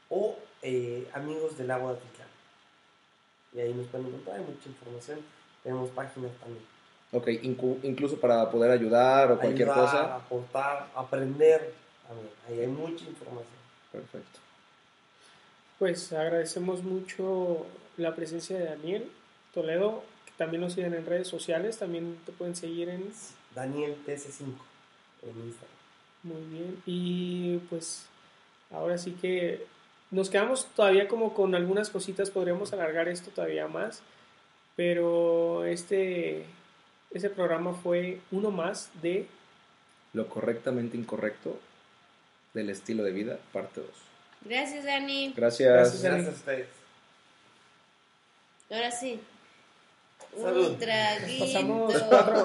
O eh, Amigos del Agua de Atitlán. Y ahí nos pueden encontrar, hay mucha información. Tenemos páginas también. Ok, incluso para poder ayudar o cualquier Ayudar, cosa. aportar, aprender. También. Ahí hay mucha información. Perfecto. Pues agradecemos mucho la presencia de Daniel Toledo, también nos siguen en redes sociales, también te pueden seguir en... Daniel TC5 en Instagram. Muy bien, y pues ahora sí que nos quedamos todavía como con algunas cositas, podríamos alargar esto todavía más, pero este ese programa fue uno más de Lo correctamente incorrecto del estilo de vida, parte 2. gracias Dani Gracias. Gracias, Dani. Gracias a ustedes. ahora sí Salud. un traguito pasamos cuatro